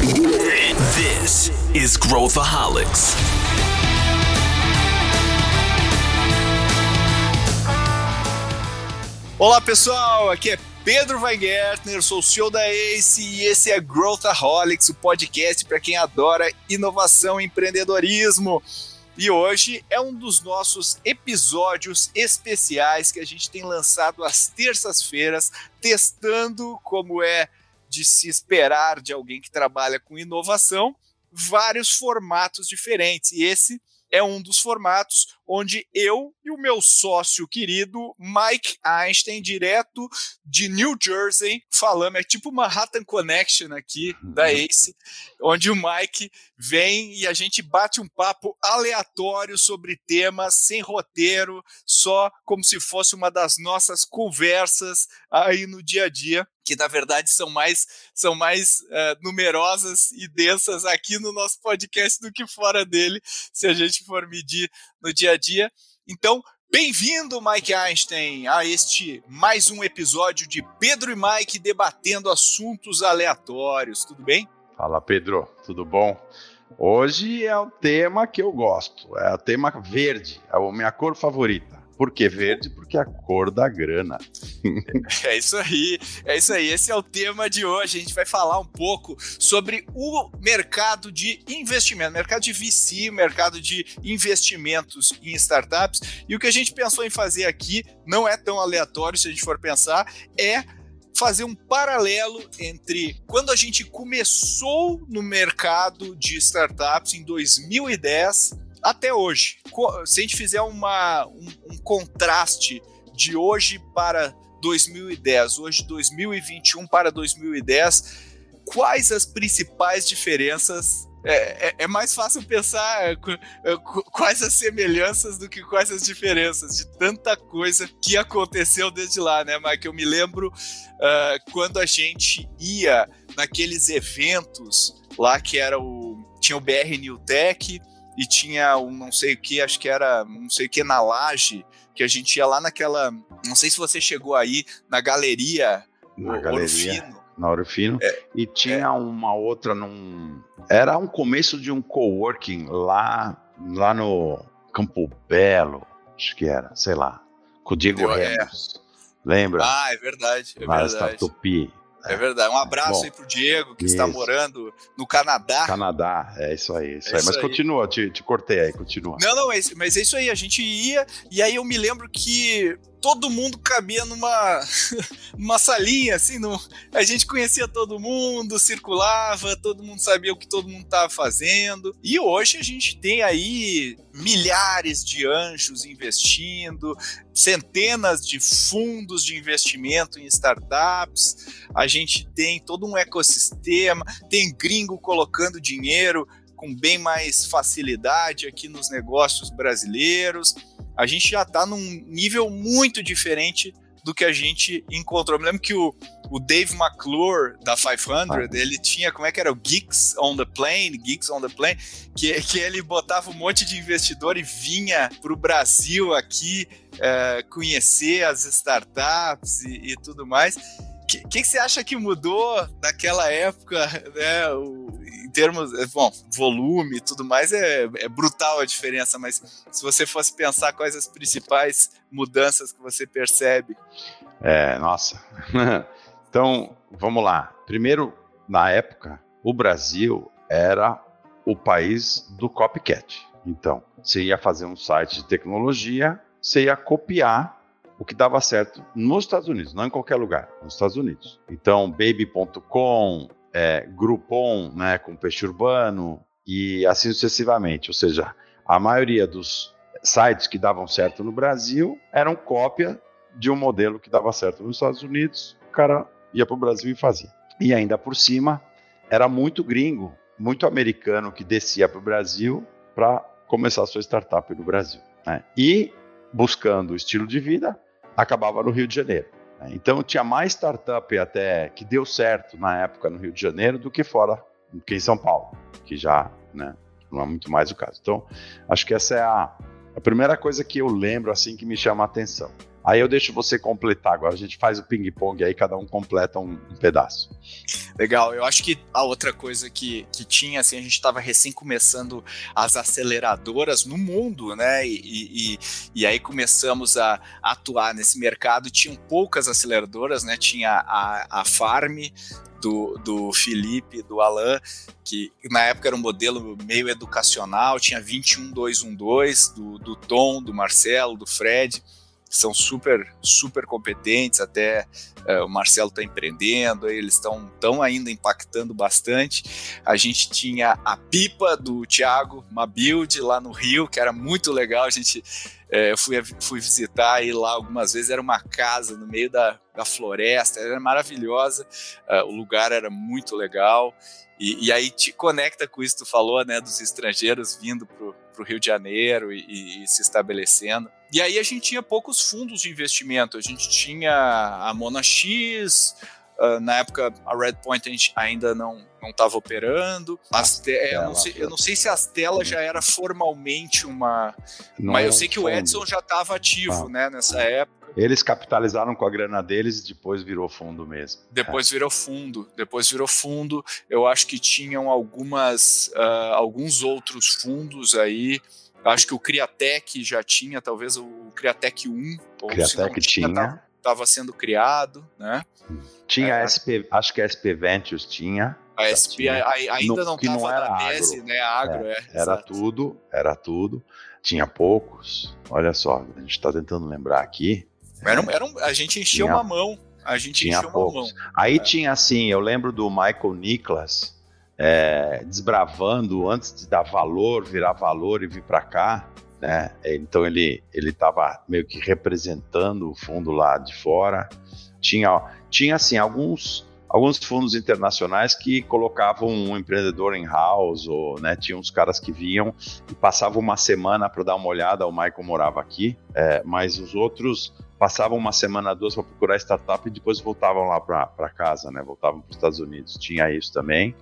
This is Growthaholics. Olá pessoal, aqui é Pedro Weingärtner, sou o CEO da ACE e esse é Growthaholics, o podcast para quem adora inovação e empreendedorismo. E hoje é um dos nossos episódios especiais que a gente tem lançado às terças-feiras, testando como é de se esperar de alguém que trabalha com inovação, vários formatos diferentes. E esse é um dos formatos onde eu e o meu sócio querido Mike Einstein, direto de New Jersey, falamos. É tipo Manhattan Connection aqui da uhum. Ace, onde o Mike vem e a gente bate um papo aleatório sobre temas, sem roteiro, só como se fosse uma das nossas conversas aí no dia a dia que na verdade são mais, são mais uh, numerosas e densas aqui no nosso podcast do que fora dele, se a gente for medir no dia a dia. Então, bem-vindo, Mike Einstein, a este mais um episódio de Pedro e Mike debatendo assuntos aleatórios. Tudo bem? Fala, Pedro. Tudo bom? Hoje é o tema que eu gosto, é o tema verde, é a minha cor favorita. Por que verde? Porque é a cor da grana. é isso aí, é isso aí. Esse é o tema de hoje. A gente vai falar um pouco sobre o mercado de investimento, mercado de VC, mercado de investimentos em startups. E o que a gente pensou em fazer aqui não é tão aleatório se a gente for pensar, é fazer um paralelo entre quando a gente começou no mercado de startups em 2010 até hoje. Se a gente fizer uma, um, um contraste de hoje para 2010, hoje 2021 para 2010, quais as principais diferenças é, é, é, mais fácil pensar é, é, quais as semelhanças do que quais as diferenças de tanta coisa que aconteceu desde lá, né, Mike? Eu me lembro uh, quando a gente ia naqueles eventos lá que era o. Tinha o BR New Tech, e tinha um não sei o que, acho que era não sei o que na laje, que a gente ia lá naquela. Não sei se você chegou aí na galeria. Na galeria. Orfino. Na Orfino. É, e tinha é. uma outra num. Era um começo de um coworking lá, lá no Campo Belo, acho que era, sei lá. Com o Diego é. Ramos. É. Lembra? Ah, é verdade. É lá verdade. Tupi. É verdade. Um abraço Bom, aí pro Diego, que isso. está morando no Canadá. Canadá, é isso aí. Isso é aí. Mas aí. continua, te, te cortei aí, continua. Não, não, mas, mas é isso aí. A gente ia, e aí eu me lembro que todo mundo cabia numa, numa salinha, assim, a gente conhecia todo mundo, circulava, todo mundo sabia o que todo mundo estava fazendo. E hoje a gente tem aí milhares de anjos investindo, centenas de fundos de investimento em startups, a gente tem todo um ecossistema, tem gringo colocando dinheiro com bem mais facilidade aqui nos negócios brasileiros a gente já está num nível muito diferente do que a gente encontrou. Eu me lembro que o, o Dave McClure, da 500, ah. ele tinha, como é que era? O Geeks on the Plane, Geeks on the Plane, que, que ele botava um monte de investidor e vinha para o Brasil aqui é, conhecer as startups e, e tudo mais. Que, que, você acha que mudou naquela época, né? O, em termos, é, bom, volume e tudo mais, é, é brutal a diferença, mas se você fosse pensar quais as principais mudanças que você percebe. É, nossa. então, vamos lá. Primeiro, na época, o Brasil era o país do copycat. Então, você ia fazer um site de tecnologia, você ia copiar o que dava certo nos Estados Unidos, não em qualquer lugar, nos Estados Unidos. Então, baby.com, é, Groupon, né, com peixe urbano e assim sucessivamente. Ou seja, a maioria dos sites que davam certo no Brasil eram cópia de um modelo que dava certo nos Estados Unidos. O cara ia para o Brasil e fazia. E ainda por cima, era muito gringo, muito americano que descia para o Brasil para começar sua startup no Brasil. Né? E buscando estilo de vida, acabava no Rio de Janeiro. Né? Então tinha mais startup até que deu certo na época no Rio de Janeiro do que fora, do que em São Paulo, que já né, não é muito mais o caso. Então acho que essa é a, a primeira coisa que eu lembro assim que me chama a atenção. Aí eu deixo você completar agora, a gente faz o ping-pong aí, cada um completa um, um pedaço. Legal, eu acho que a outra coisa que, que tinha, assim, a gente estava recém começando as aceleradoras no mundo, né? E, e, e aí começamos a, atuar nesse mercado. Tinham poucas aceleradoras, né? Tinha a, a Farm, do, do Felipe, do Alan, que na época era um modelo meio educacional, tinha 21212, do, do Tom, do Marcelo, do Fred são super, super competentes, até uh, o Marcelo está empreendendo, eles estão tão ainda impactando bastante. A gente tinha a pipa do Thiago, uma build lá no Rio, que era muito legal, a gente é, fui, fui visitar e lá algumas vezes era uma casa no meio da, da floresta, era maravilhosa, uh, o lugar era muito legal, e, e, aí te conecta com isso que tu falou, né, dos estrangeiros vindo pro, pro Rio de Janeiro e, e, e se estabelecendo. E aí a gente tinha poucos fundos de investimento. A gente tinha a Mona X, Uh, na época a Redpoint a gente ainda não não estava operando. As te... eu, não sei, eu não sei se a Stella já era formalmente uma. Não mas eu sei que o Edson já estava ativo, ah. né, nessa época. Eles capitalizaram com a grana deles e depois virou fundo mesmo. Depois é. virou fundo. Depois virou fundo. Eu acho que tinham algumas, uh, alguns outros fundos aí. Acho que o Criatec já tinha, talvez o Criatec 1. Ou Criatec tinha. tinha estava sendo criado, né? Tinha é, SP, acho que a SP Ventures tinha. A SP tinha, ainda não estava na tese, né? Agro, é, é Era exato. tudo, era tudo. Tinha poucos. Olha só, a gente está tentando lembrar aqui. Era, era um, a gente tinha, uma mão. A gente tinha enchia poucos. uma mão. Aí é. tinha assim, eu lembro do Michael Nicholas é, desbravando antes de dar valor, virar valor e vir para cá né? Então ele ele estava meio que representando o fundo lá de fora. Tinha tinha assim alguns alguns fundos internacionais que colocavam um empreendedor em house ou né, tinha uns caras que vinham e passavam uma semana para dar uma olhada. O Michael morava aqui, é, mas os outros passavam uma semana, duas para procurar startup e depois voltavam lá para casa, né? Voltavam para os Estados Unidos. Tinha isso também.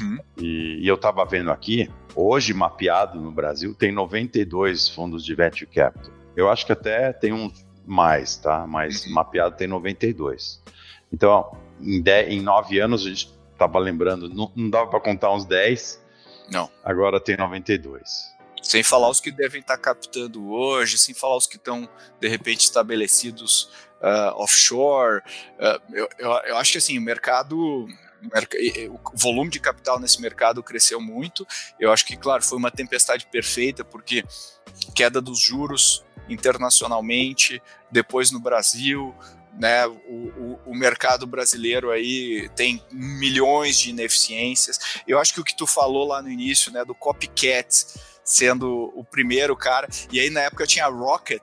Uhum. E, e, eu estava vendo aqui, hoje mapeado no Brasil, tem 92 fundos de venture capital. Eu acho que até tem uns mais, tá? Mas uhum. mapeado tem 92. Então, em, dez, em nove anos, a gente estava lembrando, não, não dava para contar uns 10. Não. Agora tem 92. Sem falar os que devem estar tá captando hoje, sem falar os que estão, de repente, estabelecidos uh, offshore. Uh, eu, eu, eu, acho que assim, o mercado. O volume de capital nesse mercado cresceu muito. Eu acho que, claro, foi uma tempestade perfeita, porque queda dos juros internacionalmente, depois no Brasil, né, o, o, o, mercado brasileiro aí tem milhões de ineficiências. Eu acho que o que tu falou lá no início, né, do copycat, sendo o primeiro cara. E aí na época tinha a Rocket,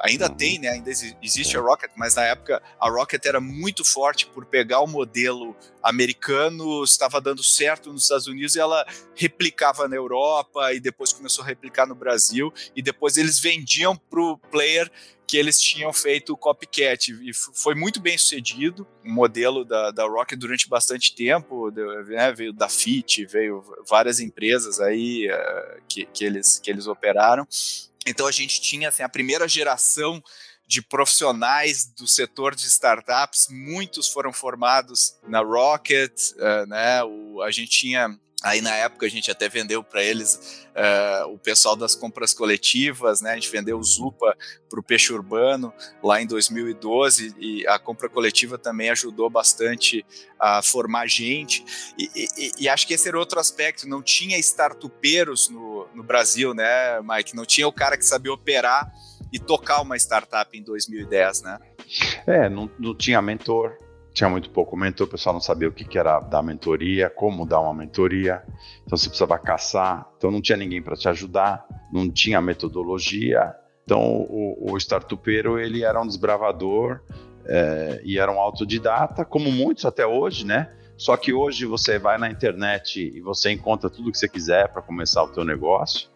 ainda uhum. tem, né? Ainda existe a Rocket, mas na época a Rocket era muito forte por pegar o modelo americano, estava dando certo nos Estados Unidos e ela replicava na Europa e depois começou a replicar no Brasil e depois eles vendiam para o player que eles tinham feito copycat. E foi muito bem sucedido o modelo da, da Rocket durante bastante tempo. Né, veio da Fit veio várias empresas aí uh, que, que, eles, que eles operaram. Então a gente tinha assim, a primeira geração de profissionais do setor de startups, muitos foram formados na Rocket, uh, né? O, a gente tinha Aí na época a gente até vendeu para eles uh, o pessoal das compras coletivas, né? A gente vendeu o Zupa para o peixe urbano lá em 2012 e a compra coletiva também ajudou bastante a formar gente. E, e, e acho que esse era outro aspecto. Não tinha startupeiros no, no Brasil, né, Mike? Não tinha o cara que sabia operar e tocar uma startup em 2010, né? É, não, não tinha mentor, tinha muito pouco mentor, o pessoal não sabia o que, era dar mentoria, como dar uma mentoria, então você precisava caçar, então não tinha ninguém para te ajudar, não tinha metodologia, então o, o startupeiro ele era um desbravador é, e era um autodidata, como muitos até hoje, né? Só que hoje você vai na internet e você encontra tudo que você quiser para começar o teu negócio.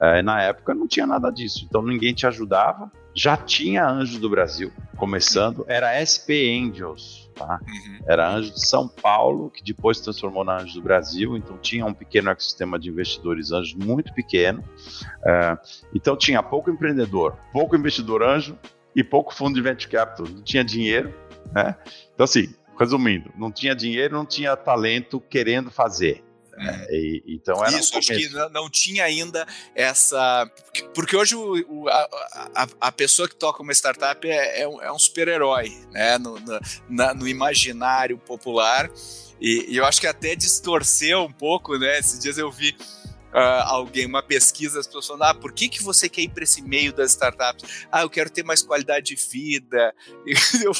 É, na época não tinha nada disso, então ninguém te ajudava. Já tinha Anjos do Brasil começando, era SP Angels, tá? Uhum. Era Anjo de São Paulo, que depois se transformou na Anjo do Brasil, então tinha um pequeno ecossistema de investidores anjos muito pequeno. É, então tinha pouco empreendedor, pouco investidor anjo e pouco fundo de venture capital. Não tinha dinheiro, né? Então assim, resumindo, não tinha dinheiro, não tinha talento querendo fazer. É, e, então era Isso, acho que não, não, tinha ainda essa. Porque hoje o, o, a, a, a, pessoa que toca uma startup é, é um, é um super-herói né? No, no, na, no, imaginário popular. E, e, eu acho que até distorceu um pouco, né? Esses dias eu vi uh, alguém, uma pesquisa, as pessoas falando, ah, por que, que você quer ir para esse meio das startups? Ah, eu quero ter mais qualidade de vida. Eu,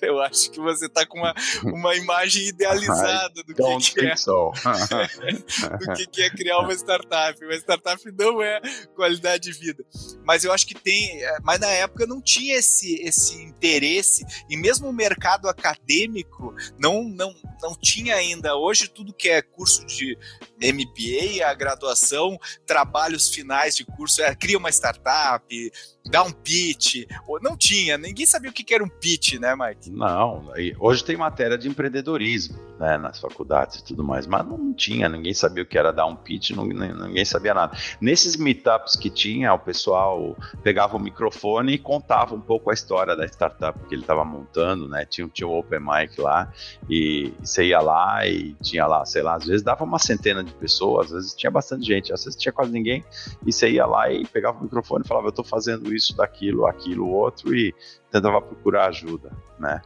eu acho que você está com uma, uma imagem idealizada do que, que é. So. do que, que é criar uma startup. Uma startup não é qualidade de vida. Mas eu acho que tem. Eh, mas na época não tinha esse, esse interesse, e mesmo o mercado acadêmico não, não, não tinha ainda. Hoje, tudo que é curso de MBA, a graduação graduação, trabalhos finais de curso, é, cria uma startup, dá um pitch. Não tinha, ninguém sabia o que era um pitch, né, Mike? Não, hoje tem matéria de empreendedorismo, né, nas faculdades e tudo mais, mas não tinha, ninguém sabia o que era dar um pitch, não, ninguém sabia nada. Nesses meetups que tinha, o pessoal pegava o microfone e contava um pouco a história da startup que ele estava montando, né, tinha, tinha o open mic lá, e você ia lá e tinha lá, sei lá, às vezes dava uma centena de pessoas, às vezes tinha bastante gente, às vezes tinha quase ninguém, e você ia lá e pegava o microfone e falava, eu estou fazendo isso, daquilo, aquilo, outro, e tentava procurar ajuda, né?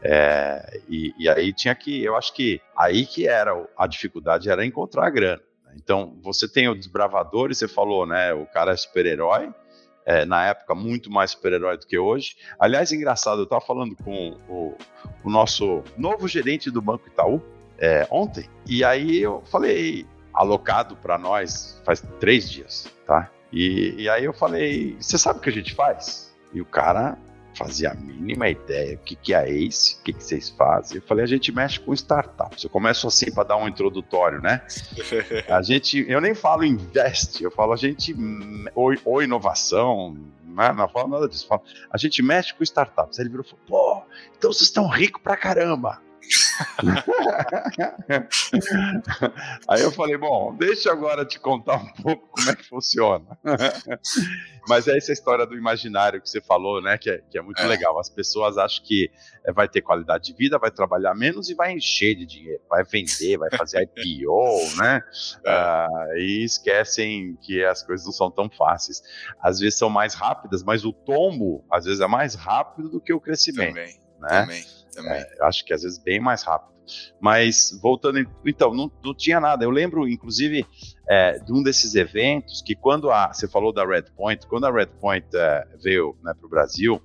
É, e, e, aí tinha que, eu acho que aí que era a dificuldade era encontrar a grana. Né? Então você tem o desbravador e você falou, né? O cara é super-herói. É, na época, muito mais super-herói do que hoje. Aliás, engraçado, eu estava falando com o, o, nosso novo gerente do Banco Itaú é, ontem, e aí eu falei, alocado para nós faz três dias, tá? E, e aí eu falei, você sabe o que a gente faz? E o cara fazia a mínima ideia o que, que é Ace, o que, que vocês fazem. Eu falei, a gente mexe com startups. Eu começo assim para dar um introdutório, né? A gente, eu nem falo investe, eu falo a gente, ou, ou inovação, né? não falo nada disso. Falo, a gente mexe com startups. Aí ele virou e falou, pô, então vocês estão ricos pra caramba. Aí eu falei, bom, deixa agora te contar um pouco como é que funciona. Mas é essa história do imaginário que você falou, né? Que é, que é muito é. legal. As pessoas acham que é, vai ter qualidade de vida, vai trabalhar menos e vai encher de dinheiro, vai vender, vai fazer IPO, né? Uh, e esquecem que as coisas não são tão fáceis. Às vezes são mais rápidas, mas o tombo às vezes é mais rápido do que o crescimento. Também, né? também também. É, acho que às vezes bem mais rápido. Mas voltando, então, não, não tinha nada. Eu lembro, inclusive, é, de um desses eventos que quando a, você falou da Red Point, quando a Red Point é, veio né, para o Brasil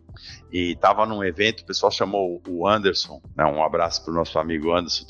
e estava num evento, o pessoal chamou o Anderson, né, um abraço para o nosso amigo Anderson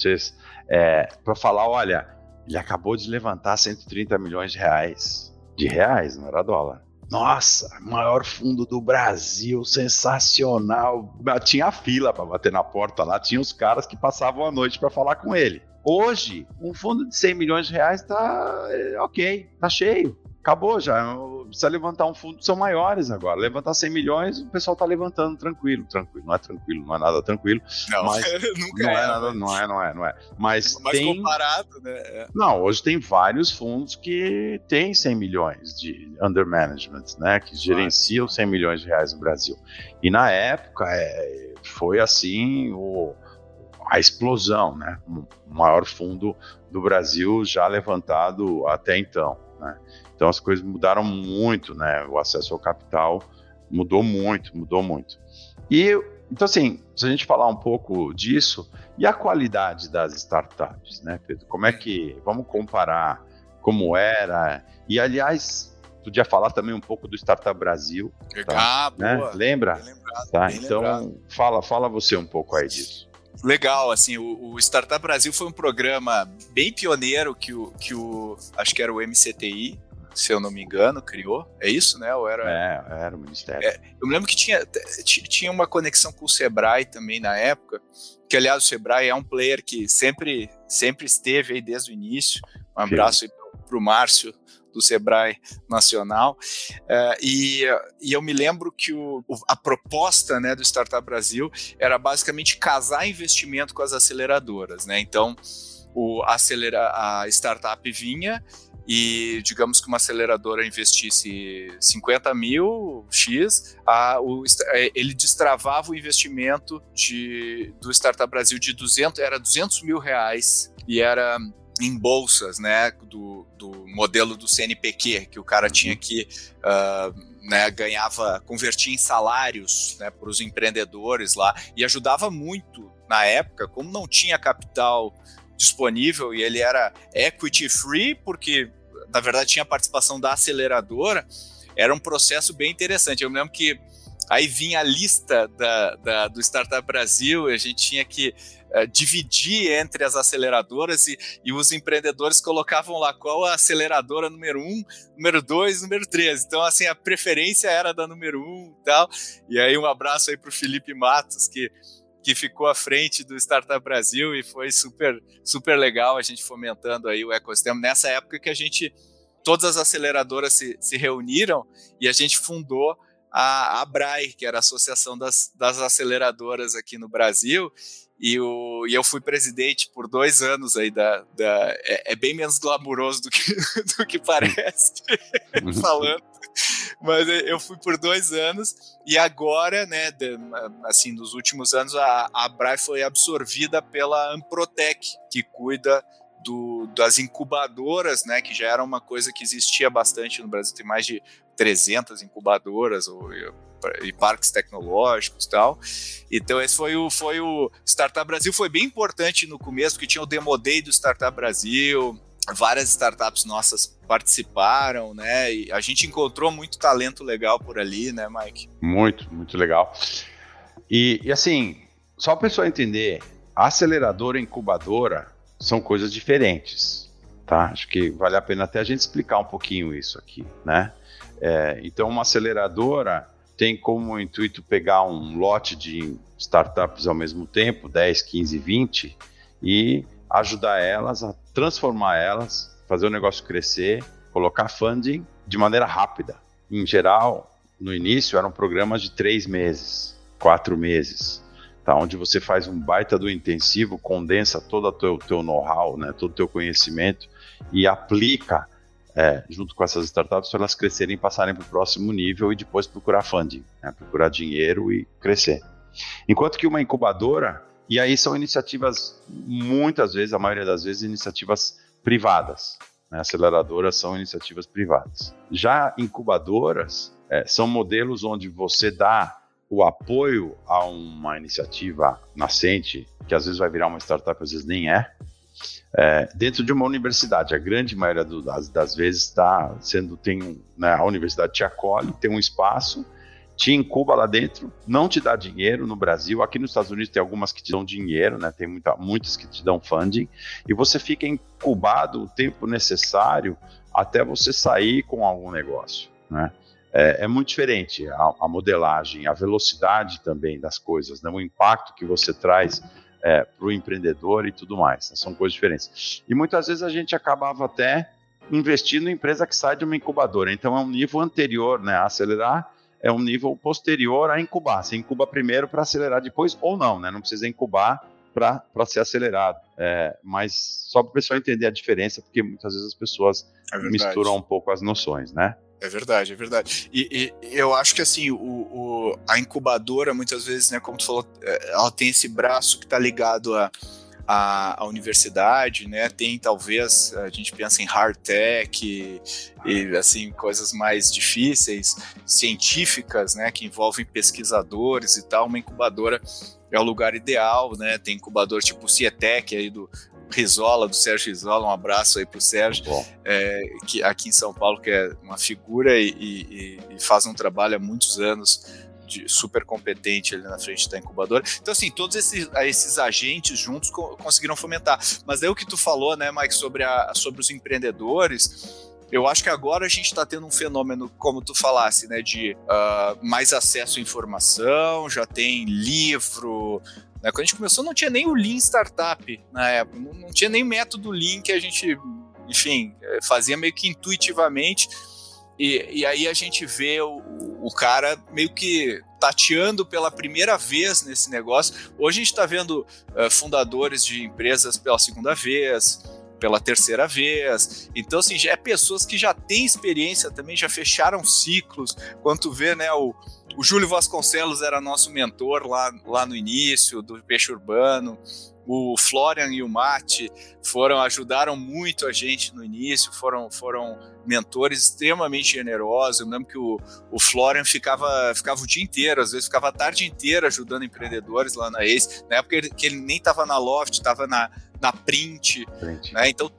é, para falar, olha, ele acabou de levantar 130 milhões de reais, de reais, não era dólar. Nossa, maior fundo do Brasil, sensacional. Tinha fila para bater na porta lá, tinha os caras que passavam a noite para falar com ele. Hoje, um fundo de 100 milhões de reais tá é, ok, tá cheio acabou já. Precisa levantar um fundo, são maiores agora. Levantar 100 milhões, o pessoal tá levantando tranquilo, tranquilo. Não é tranquilo, não é nada tranquilo. Não, mas nunca não é, é nada, não é, não é, não é. Mas mais tem, comparado, né? É. Não, hoje tem vários fundos que têm 100 milhões de under management, né? Que gerenciam 100 milhões de reais no Brasil. E na época é, foi assim o a explosão, né? O maior fundo do Brasil já levantado até então, né? Então as coisas mudaram muito, né? O acesso ao capital mudou muito, mudou muito. E então assim, se a gente falar um pouco disso e a qualidade das startups, né, Pedro? Como é que vamos comparar como era? E aliás, podia falar também um pouco do Startup Brasil. Tá? Ah, né? boa. Lembra? Lembrado, tá? Então lembrado. fala, fala você um pouco aí disso. Legal, assim, o, o, Startup Brasil foi um programa bem pioneiro que o, que o acho que era o MCTI, se eu não me engano, criou. É isso, né? Ou era... É, era o Ministério. É, eu me lembro que tinha, tinha uma conexão com o Sebrae também na época, que aliás o Sebrae é um player que sempre, sempre esteve aí desde o início. Um abraço aí para o Márcio do Sebrae Nacional. Uh, e, e, eu me lembro que o, a proposta né, do Startup Brasil era basicamente casar investimento com as aceleradoras. Né? Então, o acelera, a startup vinha e digamos que uma aceleradora investisse 50 mil X, a, o, é, ele destravava o investimento de, do Startup Brasil de 200, era 200 mil reais e era em bolsas, né, do, do modelo do CNPq, que o cara tinha que uh, né, ganhava, convertia em salários né, para os empreendedores lá e ajudava muito na época, como não tinha capital disponível e ele era equity free, porque na verdade tinha participação da aceleradora, era um processo bem interessante. Eu me lembro que aí vinha a lista da, da do Startup Brasil, a gente tinha que uh, dividir entre as aceleradoras e, e, os empreendedores colocavam lá qual a aceleradora número um, número dois, número três. Então, assim, a preferência era da número um e tal. E aí, um abraço aí para o Felipe Matos, que que ficou à frente do Startup Brasil e foi super super legal a gente fomentando aí o ecossistema nessa época que a gente todas as aceleradoras se, se reuniram e a gente fundou a, a BRAE, que era a Associação das, das Aceleradoras aqui no Brasil, e, o, e eu fui presidente por dois anos aí da. da é, é, bem menos glamuroso do que, do que parece falando. Mas eu fui por dois anos e agora, né, assim, nos últimos anos, a, a Brai foi absorvida pela Amprotec, que cuida do, das incubadoras, né, que já era uma coisa que existia bastante no Brasil, tem mais de 300 incubadoras ou, e parques tecnológicos e tal. Então esse foi o, foi o Startup Brasil, foi bem importante no começo, porque tinha o Demo Day do Startup Brasil, várias startups nossas participaram, né? E a gente encontrou muito talento legal por ali, né, Mike? Muito, muito legal. E, e assim, só para a pessoa entender, aceleradora e incubadora são coisas diferentes, tá? Acho que vale a pena até a gente explicar um pouquinho isso aqui, né? É, então, uma aceleradora tem como intuito pegar um lote de startups ao mesmo tempo, 10, 15, 20, e ajudar elas a transformar elas, fazer o negócio crescer, colocar funding de maneira rápida. Em geral, no início eram programas de três meses, quatro meses, tá? onde você faz um baita do intensivo, condensa todo o teu, teu know-how, né? todo o teu conhecimento e aplica é, junto com essas startups para elas crescerem e passarem para o próximo nível e depois procurar funding, né? procurar dinheiro e crescer. Enquanto que uma incubadora, e aí são iniciativas, muitas vezes, a maioria das vezes, iniciativas privadas. Né? Aceleradoras são iniciativas privadas. Já incubadoras é, são modelos onde você dá o apoio a uma iniciativa nascente, que às vezes vai virar uma startup, às vezes nem é, é, dentro de uma universidade. A grande maioria do, das, das, vezes está sendo tem né, a universidade te acolhe, tem um espaço, te incuba lá dentro, não te dá dinheiro no Brasil. Aqui nos Estados Unidos tem algumas que te dão dinheiro, né? Tem muita, muitas que te dão funding e você fica incubado o tempo necessário até você sair com algum negócio, né? É, é, muito diferente a, a, modelagem, a velocidade também das coisas, né? o impacto que você traz é, para o empreendedor e tudo mais. Né? São coisas diferentes. E muitas vezes a gente acabava até investindo em empresa que sai de uma incubadora. Então é um nível anterior, né? A acelerar é um nível posterior a incubar. Você incuba primeiro para acelerar depois, ou não, né? Não precisa incubar para ser acelerado. É, mas só para o pessoal entender a diferença, porque muitas vezes as pessoas é misturam um pouco as noções, né? É verdade, é verdade. E, e, eu acho que assim, o, o, a incubadora, muitas vezes, né, como tu falou, é, ela tem esse braço que está ligado a, a, universidade, né? Tem talvez, a gente pensa em hard tech e, e, assim, coisas mais difíceis, científicas, né? Que envolvem pesquisadores e tal. Uma incubadora é o lugar ideal, né? Tem incubador tipo Cietec aí do, Rizola, do Sérgio Rizola, um abraço aí pro Sérgio, é, que aqui em São Paulo, que é uma figura e, e, e faz um trabalho há muitos anos de, super competente ali na frente da incubadora. Então, assim, todos esses, esses agentes juntos co conseguiram fomentar. Mas daí o que tu falou, né, Mike, sobre, a, sobre os empreendedores, eu acho que agora a gente está tendo um fenômeno, como tu falasse, né, de uh, mais acesso à informação, já tem livro, né? Quando a gente começou, não tinha nem o Lean Startup na época, não, tinha nem método Lean que a gente, enfim, eh, fazia meio que intuitivamente. E, e aí a gente vê o, o cara meio que tateando pela primeira vez nesse negócio. Hoje a gente está vendo uh, fundadores de empresas pela segunda vez, pela terceira vez. Então, assim, já é pessoas que já têm experiência também, já fecharam ciclos. Quando tu vê, né, o, o Júlio Vasconcelos era nosso mentor lá, lá no início do Peixe Urbano o Florian e o Mate foram ajudaram muito a gente no início, foram, foram mentores extremamente generosos. Eu lembro que o, o Florian ficava, ficava o dia inteiro, às vezes ficava a tarde inteira ajudando empreendedores lá na Ace. Na época que ele nem estava na Loft, estava na, na print, print. Né? Então,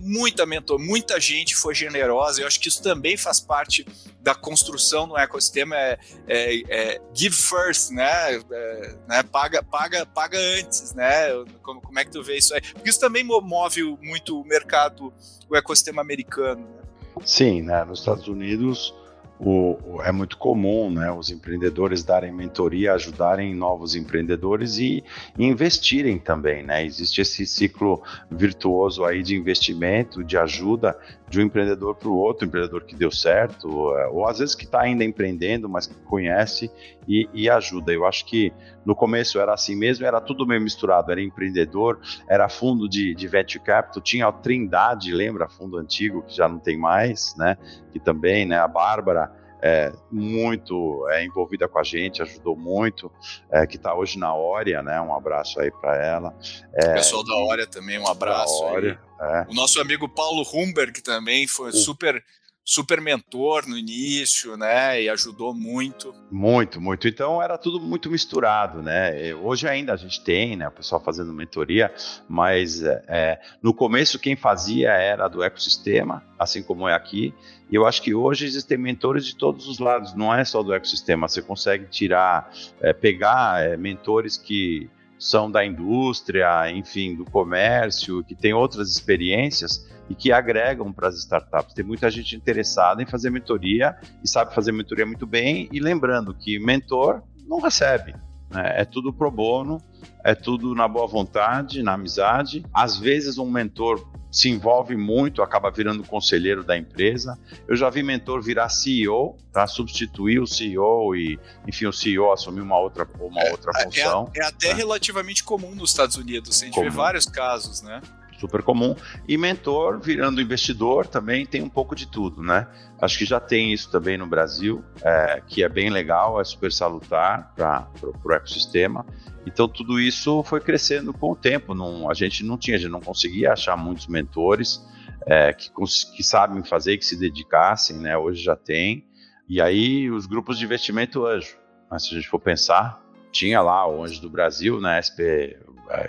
muita mentor, muita gente foi generosa. Eu acho que isso também faz parte da construção no ecossistema. É, é, é give first, né? É, né? Paga, paga, paga antes, né? Como, como é que tu vê isso aí? Porque isso também move muito o mercado, o ecossistema americano. Né? Sim, né? Nos Estados Unidos o, é muito comum né, os empreendedores darem mentoria, ajudarem novos empreendedores e, e investirem também. Né? Existe esse ciclo virtuoso aí de investimento, de ajuda de um empreendedor para o outro, empreendedor que deu certo, é, ou às vezes que está ainda empreendendo, mas que conhece e, e, ajuda. Eu acho que no começo era assim mesmo, era tudo meio misturado, era empreendedor, era fundo de, de venture capital, tinha a Trindade, lembra, fundo antigo que já não tem mais, né? Que também, né? A Bárbara é, muito é, envolvida com a gente, ajudou muito, é, que está hoje na Ória, né? Um abraço aí para ela. É, o pessoal da Ória também, um abraço. Ória, é. O nosso amigo Paulo Humberg também foi o... super super mentor no início, né? E ajudou muito. Muito, muito. Então era tudo muito misturado, né? Hoje ainda a gente tem, né? O pessoal fazendo mentoria, mas é, no começo quem fazia era do ecossistema, assim como é aqui. E eu acho que hoje existem mentores de todos os lados, não é só do ecossistema. Você consegue tirar, é, pegar é, mentores que são da indústria, enfim, do comércio, que tem outras experiências e que agregam para as startups. Tem muita gente interessada em fazer mentoria e sabe fazer mentoria muito bem. E lembrando que mentor não recebe, né? é tudo pro bono, é tudo na boa vontade, na amizade. Às vezes um mentor se envolve muito, acaba virando conselheiro da empresa. Eu já vi mentor virar CEO, tá? substituir o CEO e, enfim, o CEO assumir uma outra, uma é, outra é, função. É, é até né? relativamente comum nos Estados Unidos, a gente comum. vê vários casos, né? Super comum. E mentor, virando investidor, também tem um pouco de tudo, né? Acho que já tem isso também no Brasil, é, que é bem legal, é super salutar para o ecossistema. Então, tudo isso foi crescendo com o tempo. Não, a gente não tinha, a gente não conseguia achar muitos mentores é, que, que sabem fazer, que se dedicassem, né? Hoje já tem. E aí, os grupos de investimento anjo. Mas se a gente for pensar, tinha lá o Anjo do Brasil, né? SP,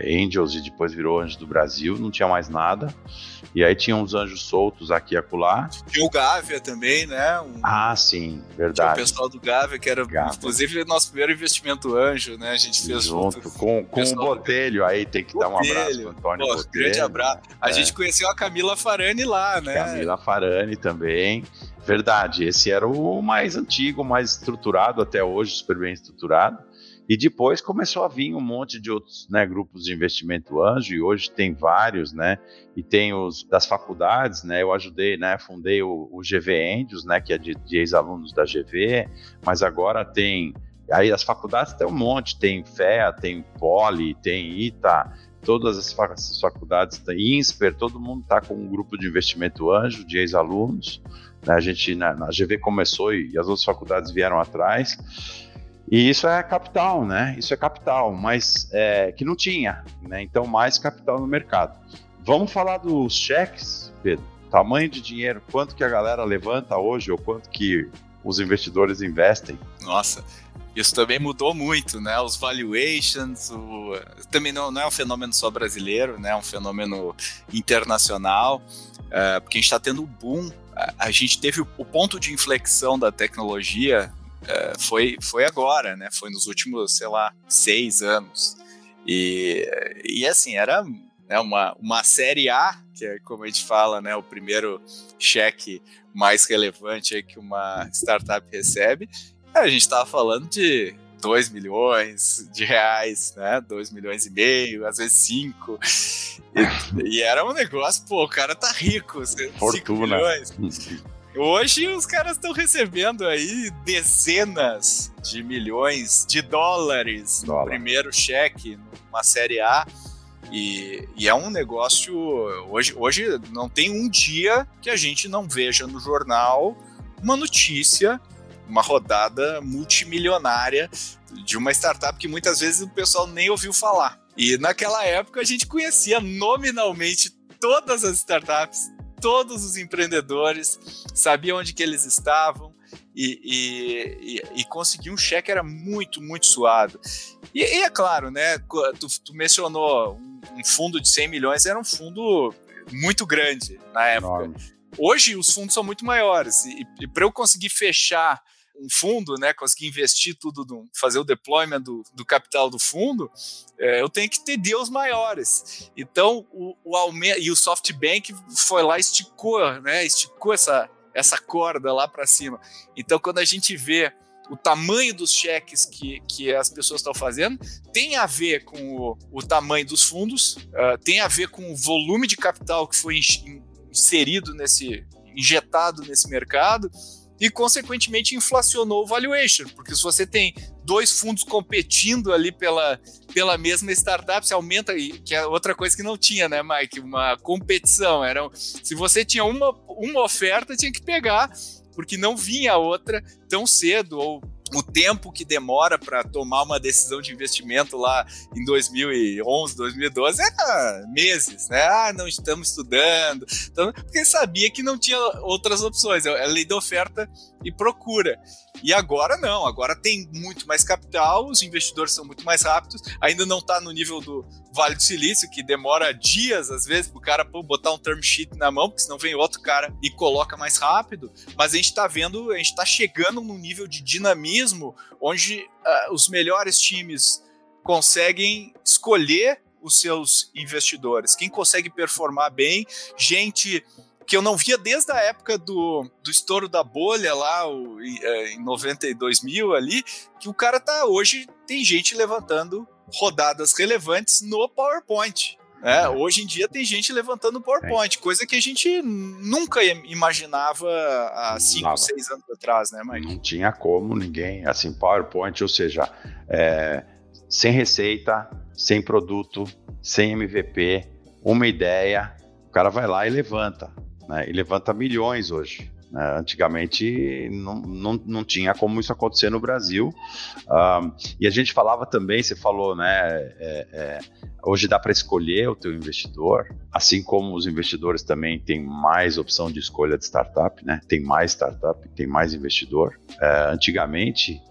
Angels e depois virou Anjos do Brasil, não tinha mais nada. E aí tinha uns anjos soltos aqui e acolá. Tinha o Gávea também, né? Um... Ah, sim, verdade. Tinha o pessoal do Gávea, que era Gávea. inclusive nosso primeiro investimento anjo, né? A gente fez junto. junto com, com o Botelho, aí tem que Botelho. dar um abraço pro Antônio Pô, Botelho. Grande abraço. A é. gente conheceu a Camila Farani lá, né? Camila Farani também. Verdade, esse era o mais antigo, mais estruturado até hoje, super bem estruturado. E depois começou a vir um monte de outros né, grupos de investimento anjo, e hoje tem vários, né? E tem os das faculdades, né? Eu ajudei, né? Fundei o, o GV Angels, né? Que é de, de ex-alunos da GV, mas agora tem. Aí as faculdades tem um monte, tem FEA, tem Poli, tem ITA, todas as faculdades, INSPER, todo mundo está com um grupo de investimento anjo, de ex-alunos. Né, a gente, na, na GV começou e, e as outras faculdades vieram atrás. E isso é capital, né? Isso é capital, mas é, que não tinha, né? Então, mais capital no mercado. Vamos falar dos cheques, Pedro? Tamanho de dinheiro, quanto que a galera levanta hoje ou quanto que os investidores investem? Nossa, isso também mudou muito, né? Os valuations, o... também não, não, é um fenômeno só brasileiro, né? É um fenômeno internacional, uh, porque a gente está tendo um boom. A gente teve o ponto de inflexão da tecnologia é, foi, foi agora, né? Foi nos últimos, sei lá, seis anos. E, e assim, era né, uma, uma série A, que é como a gente fala, né? O primeiro cheque mais relevante que uma startup recebe. A gente estava falando de 2 milhões de reais, né? 2 milhões e meio, às vezes 5. E, e, era um negócio, pô, o cara tá rico, 5 milhões. Hoje os caras estão recebendo aí dezenas de milhões de dólares Dólar. no primeiro cheque, numa série A. E, e, é um negócio. Hoje, hoje não tem um dia que a gente não veja no jornal uma notícia, uma rodada multimilionária de uma startup que muitas vezes o pessoal nem ouviu falar. E naquela época a gente conhecia nominalmente todas as startups, todos os empreendedores, sabia onde que eles estavam e, e, e, conseguir um cheque era muito, muito suado. E, e é claro, né, tu, tu mencionou um, um, fundo de 100 milhões, era um fundo muito grande na época. Enorme. Hoje os fundos são muito maiores e, e para eu conseguir fechar um fundo, né, conseguir investir tudo, no, fazer o deployment do, do capital do fundo, é, eu tenho que ter deals maiores. Então, o, o aumento, e o SoftBank foi lá esticou, né, esticou essa, essa corda lá para cima. Então, quando a gente vê o tamanho dos cheques que, que as pessoas estão fazendo tem a ver com o, o tamanho dos fundos, uh, tem a ver com o volume de capital que foi inserido nesse, injetado nesse mercado e, consequentemente, inflacionou o valuation, porque se você tem dois fundos competindo ali pela, pela mesma startup, você aumenta, que é outra coisa que não tinha, né, Mike? Uma competição. Era, se você tinha uma, uma oferta, tinha que pegar, porque não vinha a outra tão cedo, ou o tempo que demora para tomar uma decisão de investimento lá em 2011, 2012 era meses, né? Ah, não estamos estudando, então, porque sabia que não tinha outras opções, a lei da oferta e procura. E agora não, agora tem muito mais capital, os investidores são muito mais rápidos, ainda não está no nível do Vale do Silício, que demora dias, às vezes, para o cara pô, botar um term sheet na mão, porque senão vem outro cara e coloca mais rápido. Mas a gente está vendo, a gente está chegando num nível de dinamismo onde uh, os melhores times conseguem escolher os seus investidores, quem consegue performar bem, gente que eu não via desde a época do, do estouro da bolha lá, o, é, em 92 mil ali, que o cara tá hoje, tem gente levantando rodadas relevantes no PowerPoint. É, hoje em dia tem gente levantando o PowerPoint, coisa que a gente nunca imaginava há 5, 6 anos atrás, né, Mike? Não tinha como ninguém, assim, PowerPoint, ou seja, é, sem receita, sem produto, sem MVP, uma ideia, o cara vai lá e levanta né? E levanta milhões hoje. Né? Antigamente não, não, não tinha como isso acontecer no Brasil. Um, e a gente falava também, você falou, né? É, é, hoje dá para escolher o teu investidor, assim como os investidores também têm mais opção de escolha de startup, né? Tem mais startup, tem mais investidor. É, antigamente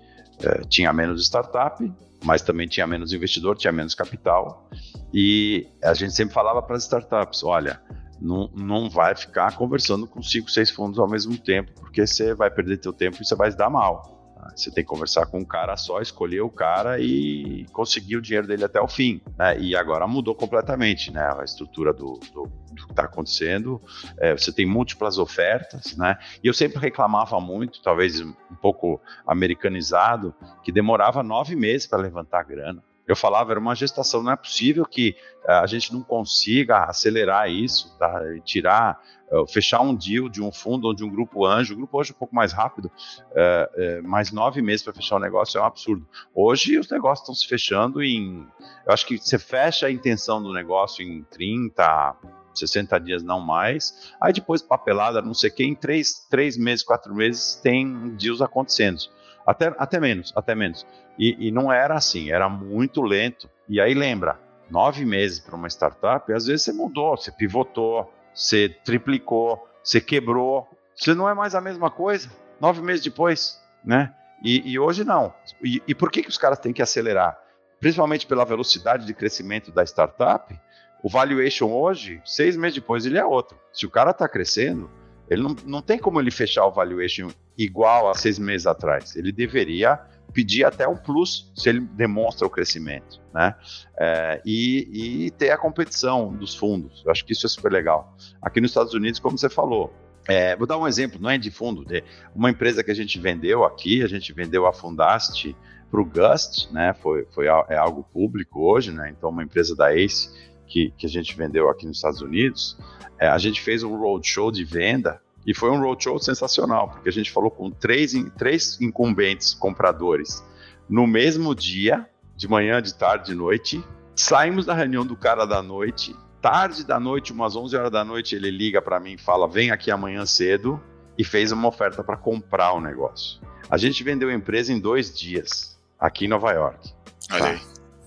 é, tinha menos startup, mas também tinha menos investidor, tinha menos capital. E a gente sempre falava para as startups: olha, não, não vai ficar conversando com cinco, seis fundos ao mesmo tempo, porque você vai perder teu tempo e você vai se dar mal. Tá? Você tem que conversar com um cara só, escolher o cara e conseguir o dinheiro dele até o fim. Né? E agora mudou completamente né? a estrutura do, do, do que está acontecendo. É, você tem múltiplas ofertas, né? E eu sempre reclamava muito, talvez um pouco americanizado, que demorava nove meses para levantar grana eu falava, era uma gestação, não é possível que uh, a gente não consiga acelerar isso, tá? tirar, uh, fechar um deal de um fundo ou de um grupo anjo, o grupo hoje é um pouco mais rápido, uh, mais nove meses para fechar o um negócio é um absurdo. Hoje os negócios estão se fechando em, eu acho que você fecha a intenção do negócio em 30, 60 dias não mais, aí depois papelada, não sei o que, em três, três meses, quatro meses tem deals acontecendo. Até, até menos, até menos. E, e não era assim, era muito lento. E aí lembra, nove meses para uma startup, às vezes você mudou, você pivotou, você triplicou, você quebrou, você não é mais a mesma coisa. Nove meses depois, né? E, e hoje não. E, e, por que, que os caras têm que acelerar? Principalmente pela velocidade de crescimento da startup. O valuation hoje, seis meses depois, ele é outro. Se o cara está crescendo, ele não, não tem como ele fechar o valuation igual a seis meses atrás. Ele deveria pedir até um plus se ele demonstra o crescimento, né? É, e, e, ter a competição dos fundos. Eu acho que isso é super legal. Aqui nos Estados Unidos, como você falou, é, vou dar um exemplo, não é de fundo, de uma empresa que a gente vendeu aqui, a gente vendeu a Fundast para o Gust, né? Foi, foi é algo público hoje, né? Então, uma empresa da Ace que, que a gente vendeu aqui nos Estados Unidos, é, a gente fez um roadshow de venda e foi um roadshow sensacional, porque a gente falou com três, três incumbentes compradores no mesmo dia, de manhã, de tarde, de noite, Saímos da reunião do cara da noite, tarde da noite, umas 11 horas da noite, ele liga para mim e fala: "Vem aqui amanhã cedo" e fez uma oferta para comprar o negócio. A gente vendeu a empresa em dois dias aqui em Nova York. Olha tá? aí.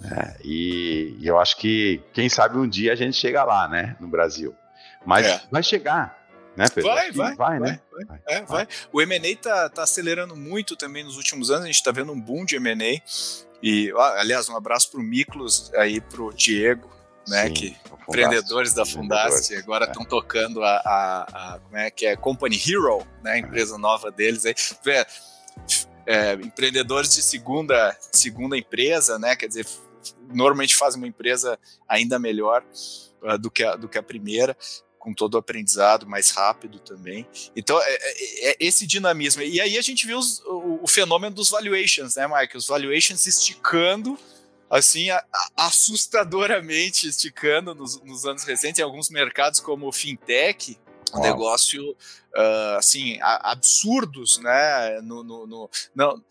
É, e, e, eu acho que, quem sabe, um dia a gente chega lá, né, no Brasil. Mas é. vai chegar, né, Pedro? Vai, vai, vai, né? Vai, vai, é, vai. O M&A tá, tá acelerando muito também nos últimos anos, a gente tá vendo um boom de M&A. E, aliás, um abraço pro Miklos, aí pro Diego, né, Sim, que empreendedores da Fundaste agora estão é. tocando a, a, a, como é que é, Company Hero, né, a empresa é. nova deles aí. É, empreendedores de segunda, segunda empresa, né, quer dizer, normalmente fazem uma empresa ainda melhor uh, do, que a, do que a primeira, com todo o aprendizado mais rápido também. Então, é, é, é esse dinamismo. E aí a gente viu os, o, o, fenômeno dos valuations, né, Mike? Os valuations esticando, assim, assustadoramente esticando nos, nos, anos recentes, em alguns mercados como o fintech, um negócio uh, assim absurdos, né? No, no, no, não,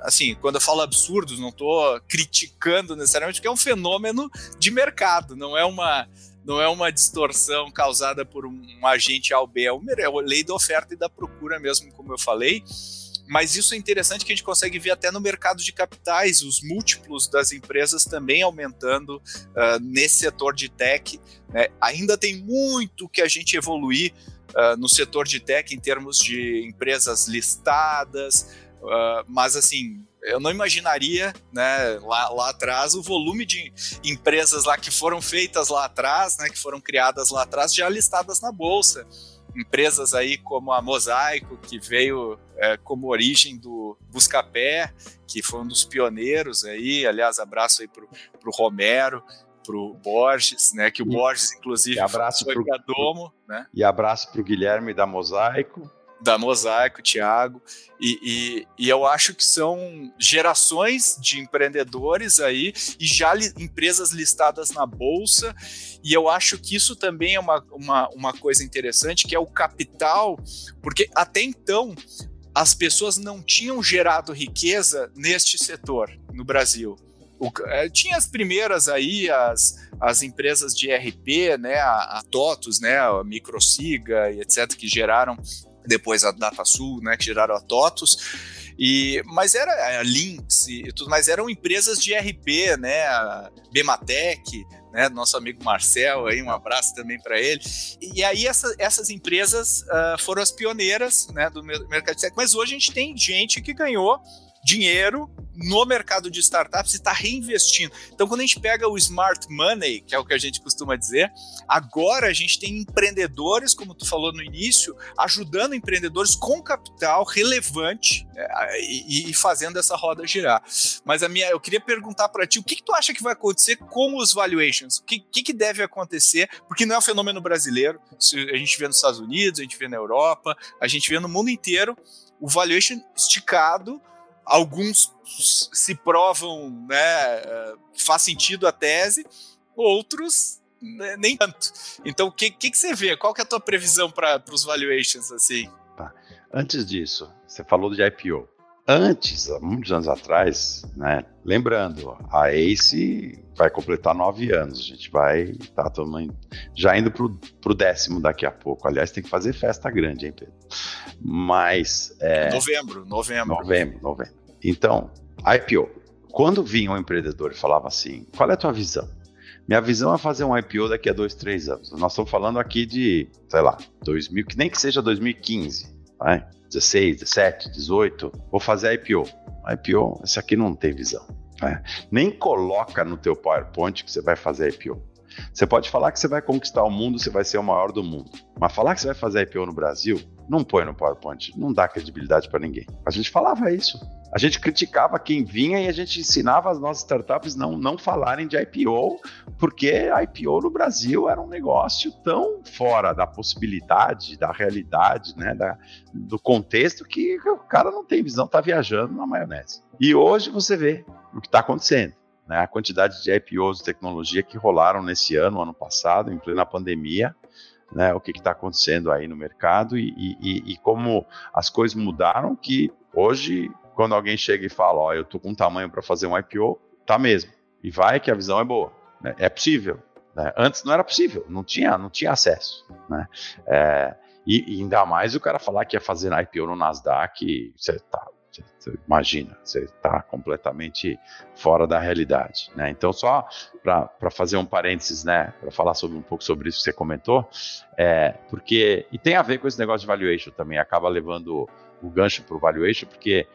assim, quando eu falo absurdos, não estou criticando necessariamente, porque é um fenômeno de mercado, não é uma não é uma distorção causada por um, um agente A ou B, é a lei da oferta e da procura mesmo, como eu falei. Mas isso é interessante que a gente consegue ver até no mercado de capitais, os múltiplos das empresas também aumentando uh, nesse setor de tech. Né? Ainda tem muito que a gente evoluir uh, no setor de tech em termos de empresas listadas, uh, mas assim, eu não imaginaria, né, lá, lá atrás, o volume de empresas lá que foram feitas lá atrás, né, que foram criadas lá atrás, já listadas na bolsa empresas aí como a Mosaico, que veio é, como origem do Buscapé, que foi um dos pioneiros aí, aliás, abraço aí pro, pro Romero, pro Borges, né, que o e, Borges, inclusive, abraço foi para Domo, né? E abraço pro Guilherme da Mosaico da Mosaico, Thiago, e, e, e, eu acho que são gerações de empreendedores aí e já li, empresas listadas na bolsa, e eu acho que isso também é uma, uma, uma coisa interessante, que é o capital, porque até então as pessoas não tinham gerado riqueza neste setor no Brasil. O, é, tinha as primeiras aí, as, as empresas de RP, né, a, a TOTUS, né, a Microsiga e etc., que geraram depois a DataSul, né, que geraram a TOTUS. E, mas era a Lynx e tudo, mas eram empresas de RP, né? A Bematec, né? Nosso amigo Marcel aí, um abraço também para ele. E aí essa, essas empresas uh, foram as pioneiras, né? Do mercado de tech. Mas hoje a gente tem gente que ganhou dinheiro no mercado de startups e está reinvestindo. Então, quando a gente pega o smart money, que é o que a gente costuma dizer, agora a gente tem empreendedores, como tu falou no início, ajudando empreendedores com capital relevante é, e, e, fazendo essa roda girar. Mas a minha, eu queria perguntar para ti, o que, que, tu acha que vai acontecer com os valuations? O que, que, que deve acontecer? Porque não é um fenômeno brasileiro. A gente vê nos Estados Unidos, a gente vê na Europa, a gente vê no mundo inteiro o valuation esticado alguns se provam, né, eh, faz sentido a tese, outros né, nem tanto. Então, o que, que, que, você vê? Qual que é a tua previsão para os valuations, assim? Tá. Antes disso, você falou de IPO. Antes, há muitos anos atrás, né, lembrando, a ACE vai completar nove anos, a gente vai estar tá já indo para o décimo daqui a pouco. Aliás, tem que fazer festa grande, hein, Pedro? Mas. É, novembro, novembro. Novembro, novembro. Então, IPO. Quando vinha um empreendedor e falava assim: qual é a tua visão? Minha visão é fazer um IPO daqui a dois, três anos. Nós estamos falando aqui de, sei lá, 2000, que nem que seja 2015, vai? 16, 17, 18, vou fazer IPO. IPO, esse aqui não tem visão. Né? Nem coloca no teu PowerPoint que você vai fazer IPO. Você pode falar que você vai conquistar o mundo, você vai ser o maior do mundo. Mas falar que você vai fazer IPO no Brasil, não põe no PowerPoint, não dá credibilidade para ninguém. A gente falava isso. A gente criticava quem vinha e a gente ensinava as nossas startups não não falarem de IPO, porque IPO no Brasil era um negócio tão fora da possibilidade, da realidade, né, da, do contexto que o cara não tem visão, tá viajando na maionese. E hoje você vê o que está acontecendo né, a quantidade de IPOs de tecnologia que rolaram nesse ano, ano passado, em plena pandemia, né, o que está acontecendo aí no mercado e, e, e, como as coisas mudaram que hoje, quando alguém chega e fala, ó, eu tô com tamanho para fazer um IPO, tá mesmo. E vai que a visão é boa. Né? É possível. Né? Antes não era possível, não tinha, não tinha acesso. Né? É, e, e, ainda mais o cara falar que ia fazer IPO no Nasdaq, você tá, você imagina, você está completamente fora da realidade. Né? Então, só para fazer um parênteses, né, para falar sobre um pouco sobre isso que você comentou, é, porque, e tem a ver com esse negócio de valuation também, acaba levando o gancho para o valuation, porque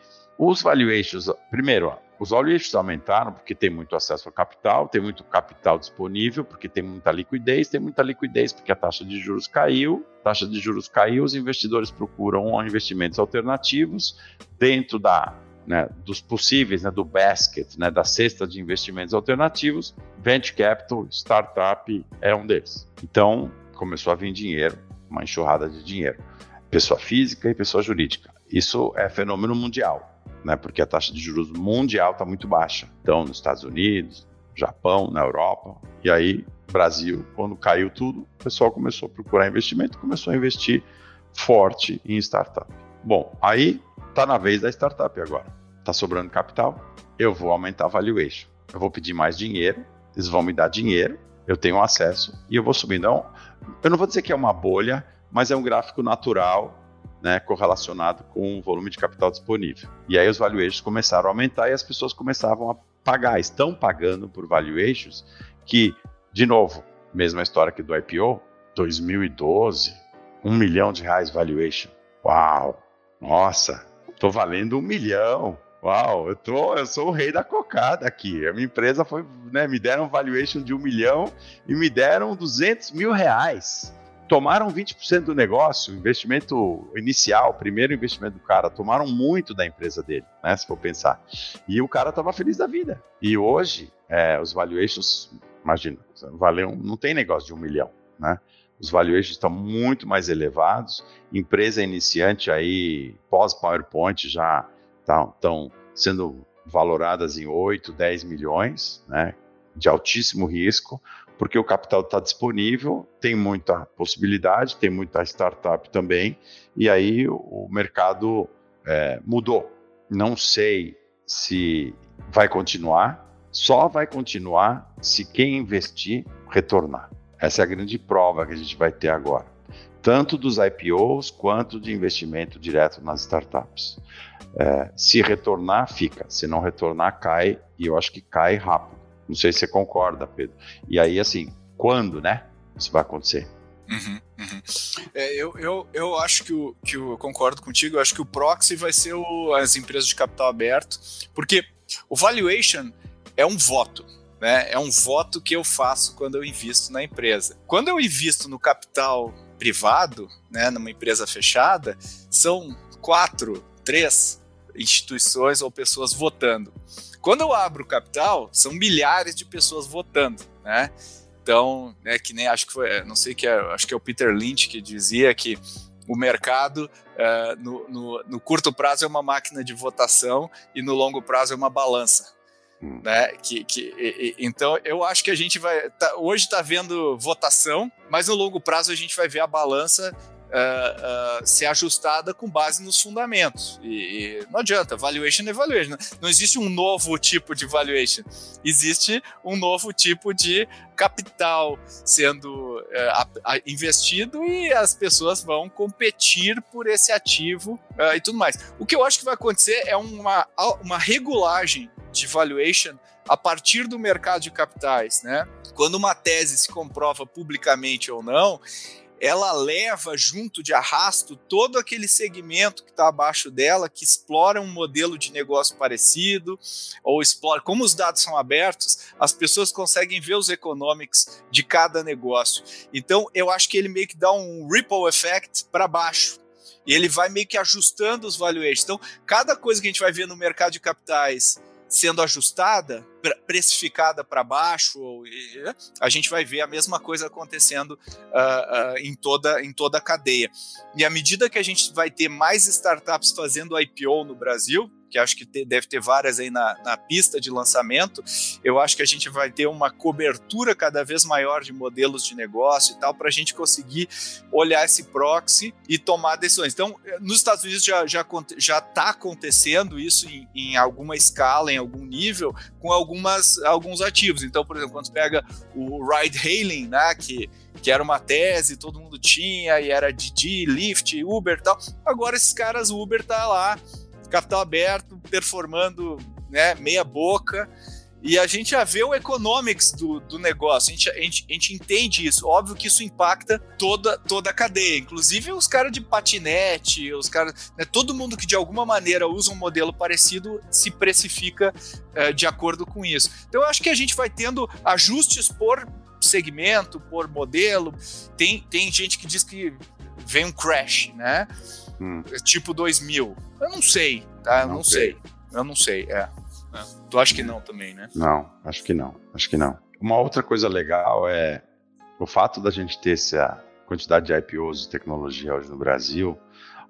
os valuations, primeiro, os valuations aumentaram porque tem muito acesso ao capital, tem muito capital disponível, porque tem muita liquidez, tem muita liquidez porque a taxa de juros caiu, taxa de juros caiu, os investidores procuram investimentos alternativos dentro da né, dos possíveis, né, do basket, né, da cesta de investimentos alternativos, venture capital, startup é um deles. Então começou a vir dinheiro, uma enxurrada de dinheiro, pessoa física e pessoa jurídica. Isso é fenômeno mundial né, porque a taxa de juros mundial está muito baixa. Então, nos Estados Unidos, Japão, na Europa, e aí Brasil, quando caiu tudo, o pessoal começou a procurar investimento, começou a investir forte em startup. Bom, aí está na vez da startup agora. Está sobrando capital, eu vou aumentar a valuation. Eu vou pedir mais dinheiro, eles vão me dar dinheiro, eu tenho acesso e eu vou subir. Então, eu não vou dizer que é uma bolha, mas é um gráfico natural né, correlacionado com o volume de capital disponível. E aí os valuations começaram a aumentar e as pessoas começavam a pagar, estão pagando por valuations que, de novo, mesma história que do IPO, 2012, um milhão de reais valuation. Uau! Nossa, tô valendo um milhão. Uau, eu, tô, eu sou o rei da cocada aqui. A minha empresa foi, né, me deram um valuation de um milhão e me deram 200 mil reais tomaram 20% do negócio, investimento inicial, primeiro investimento do cara, tomaram muito da empresa dele, né? Se for pensar. E o cara estava feliz da vida. E hoje, é, os valuations, imagina, valeu, não tem negócio de um milhão, né? Os valuations estão muito mais elevados. Empresa iniciante aí, pós-PowerPoint, já estão sendo valoradas em 8, 10 milhões, né? De altíssimo risco porque o capital está disponível, tem muita possibilidade, tem muita startup também, e aí o mercado é, mudou. Não sei se vai continuar, só vai continuar se quem investir retornar. Essa é a grande prova que a gente vai ter agora, tanto dos IPOs quanto de investimento direto nas startups. É, se retornar, fica, se não retornar, cai, e eu acho que cai rápido. Não sei se você concorda, Pedro. E aí, assim, quando, né? Isso vai acontecer. Uhum, uhum. É, eu, eu, eu acho que, o, que eu concordo contigo, eu acho que o proxy vai ser o, as empresas de capital aberto, porque o valuation é um voto. Né? É um voto que eu faço quando eu invisto na empresa. Quando eu invisto no capital privado, né, numa empresa fechada, são quatro, três instituições ou pessoas votando. Quando eu abro capital, são milhares de pessoas votando, né? Então, é que nem acho que foi, não sei que é, acho que é o Peter Lynch que dizia que o mercado é, no, no, no, curto prazo é uma máquina de votação e no longo prazo é uma balança. Hum. Né? Que, que, e, então eu acho que a gente vai. Tá, hoje está vendo votação, mas no longo prazo a gente vai ver a balança uh, uh, ser ajustada com base nos fundamentos. E, e, não adianta, valuation é valuation. Não existe um novo tipo de valuation. Existe um novo tipo de capital sendo uh, investido e as pessoas vão competir por esse ativo e tudo mais. O que eu acho que vai acontecer é uma, uma regulagem de valuation a partir do mercado de capitais, né? Quando uma tese se comprova publicamente ou não, ela leva junto de arrasto todo aquele segmento que está abaixo dela, que explora um modelo de negócio parecido, ou explora. Como os dados são abertos, as pessoas conseguem ver os economics de cada negócio. Então, eu acho que ele meio que dá um ripple effect para baixo. E ele vai meio que ajustando os valuations. Então, cada coisa que a gente vai ver no mercado de capitais sendo ajustada, precificada para baixo, a gente vai ver a mesma coisa acontecendo uh, uh, em, toda, em toda a cadeia. E à medida que a gente vai ter mais startups fazendo IPO no Brasil, que acho que te, deve ter várias aí na, na pista de lançamento. Eu acho que a gente vai ter uma cobertura cada vez maior de modelos de negócio e tal, para a gente conseguir olhar esse proxy e tomar decisões. Então, nos Estados Unidos já já já está acontecendo isso em, em, alguma escala, em algum nível, com algumas alguns ativos. Então, por exemplo, quando você pega o ride hailing, né, que que era uma tese, todo mundo tinha, e era Didi, Lyft, Uber e tal. Agora esses caras, o Uber tá lá, capital aberto, performando né, meia boca. E a gente já vê o economics do, do negócio, a gente, a, gente, a gente entende isso. Óbvio que isso impacta toda, toda a cadeia, inclusive os caras de patinete, os caras. Né, todo mundo que de alguma maneira usa um modelo parecido se precifica é, de acordo com isso. Então eu acho que a gente vai tendo ajustes por segmento, por modelo. Tem, tem gente que diz que vem um crash, né? Hum. Tipo 2000. Eu não sei, tá? Eu não, não sei. sei. Eu não sei, é. é. Tu acha que não também, né? Não, acho que não. Acho que não. Uma outra coisa legal é o fato da gente ter essa quantidade de IPOs de tecnologia hoje no Brasil,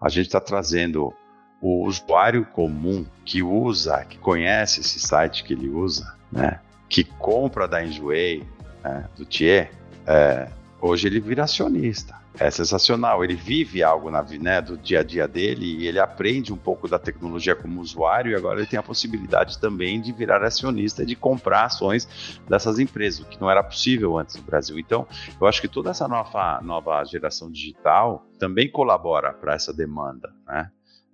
a gente está trazendo o usuário comum que usa, que conhece esse site que ele usa, né? Que compra da Enjoei, né, do Thier, é, hoje ele vira acionista. É sensacional. Ele vive algo na, né, do dia a dia dele e ele aprende um pouco da tecnologia como usuário e agora ele tem a possibilidade também de virar acionista e de comprar ações dessas empresas, o que não era possível antes no Brasil. Então, eu acho que toda essa nova, nova geração digital também colabora para essa demanda, né?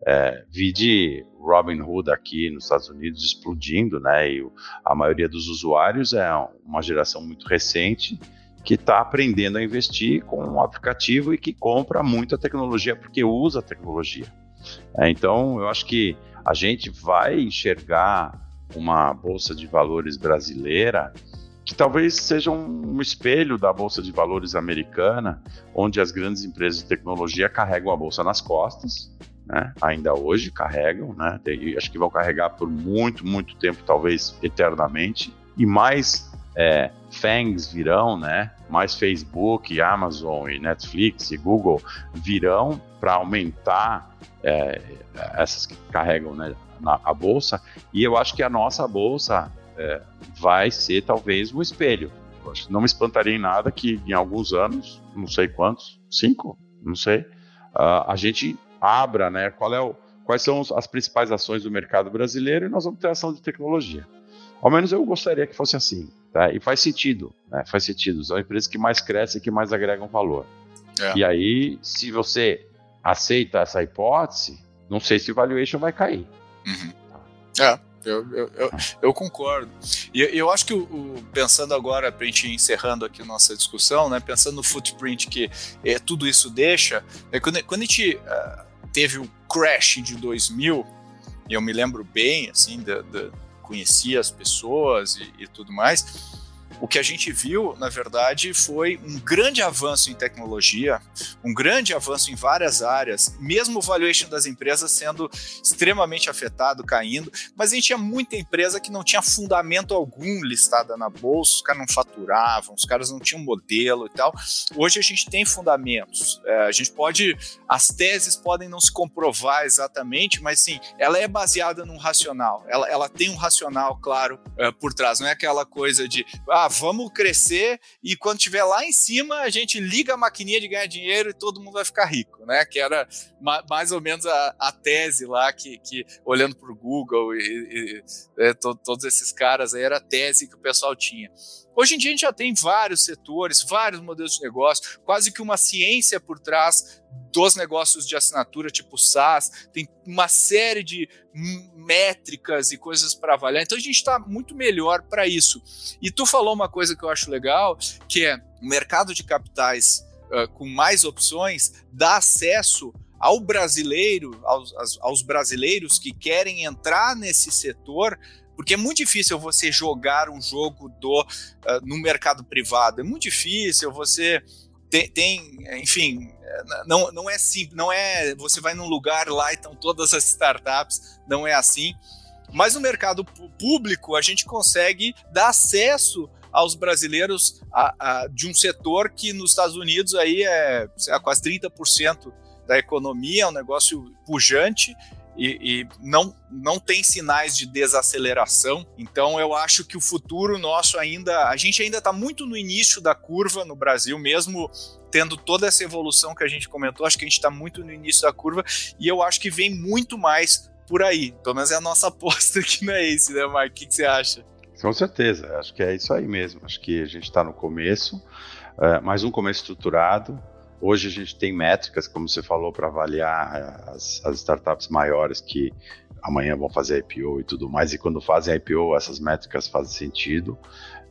É, vide Robin Hood aqui nos Estados Unidos explodindo, né? E a maioria dos usuários é uma geração muito recente que está aprendendo a investir com um aplicativo e que compra muita tecnologia porque usa a tecnologia. É, então, eu acho que a gente vai enxergar uma bolsa de valores brasileira que talvez seja um, espelho da bolsa de valores americana, onde as grandes empresas de tecnologia carregam a bolsa nas costas, né? ainda hoje carregam, né? acho que vão carregar por muito, muito tempo, talvez eternamente, e mais é, FANGs virão, né? Mais Facebook, Amazon e Netflix e Google virão para aumentar é, essas que carregam né, na, a bolsa. E eu acho que a nossa bolsa é, vai ser talvez um espelho. não me espantaria em nada que em alguns anos, não sei quantos, cinco, não sei, uh, a gente abra, né? Qual é o, quais são as principais ações do mercado brasileiro e nós vamos ter ação de tecnologia. Ao menos eu gostaria que fosse assim. Tá? E faz sentido, né? faz sentido. São empresas que mais crescem, que mais agregam valor. É. E aí, se você aceita essa hipótese, não sei se o valuation vai cair. Uhum. É, eu, eu, eu, eu, concordo. E eu acho que, o, o, pensando agora, para a gente encerrando aqui nossa discussão, né, pensando no footprint que é, tudo isso deixa, é, quando, quando a gente uh, teve o crash de 2000, e eu me lembro bem, assim, da, da conhecia as pessoas e, e tudo mais o que a gente viu, na verdade, foi um grande avanço em tecnologia, um grande avanço em várias áreas, mesmo o valuation das empresas sendo extremamente afetado, caindo, mas a gente tinha muita empresa que não tinha fundamento algum listada na bolsa, os caras não faturavam, os caras não tinham modelo e tal. Hoje a gente tem fundamentos, é, a gente pode, as teses podem não se comprovar exatamente, mas sim, ela é baseada num racional, ela, ela tem um racional, claro, é, por trás, não é aquela coisa de, ah, ah, vamos crescer e quando tiver lá em cima a gente liga a maquininha de ganhar dinheiro e todo mundo vai ficar rico, né? Que era ma mais ou menos a, a, tese lá que, que olhando para o Google e, e, e é, to todos esses caras aí era a tese que o pessoal tinha. Hoje em dia a gente já tem vários setores, vários modelos de negócio, quase que uma ciência por trás dos negócios de assinatura, tipo SaaS, tem uma série de métricas e coisas para avaliar. Então a gente está muito melhor para isso. E tu falou uma coisa que eu acho legal, que é o mercado de capitais uh, com mais opções dá acesso ao brasileiro, aos, aos brasileiros que querem entrar nesse setor porque é muito difícil você jogar um jogo do uh, no mercado privado. É muito difícil você tem, tem, enfim, não, não é simples, não é você vai num lugar lá e estão todas as startups, não é assim. Mas no mercado público a gente consegue dar acesso aos brasileiros a, a, de um setor que nos Estados Unidos aí é lá, quase 30% da economia, é um negócio pujante e, e, não, não tem sinais de desaceleração. Então eu acho que o futuro nosso ainda, a gente ainda está muito no início da curva no Brasil, mesmo tendo toda essa evolução que a gente comentou, acho que a gente está muito no início da curva e eu acho que vem muito mais por aí. Pelo menos é a nossa aposta aqui na Ace, né, Mark? O que, que você acha? Com certeza, acho que é isso aí mesmo. Acho que a gente está no começo, é, um começo estruturado. Hoje a gente tem métricas, como você falou, para avaliar as, as, startups maiores que amanhã vão fazer IPO e tudo mais. E quando fazem IPO, essas métricas fazem sentido.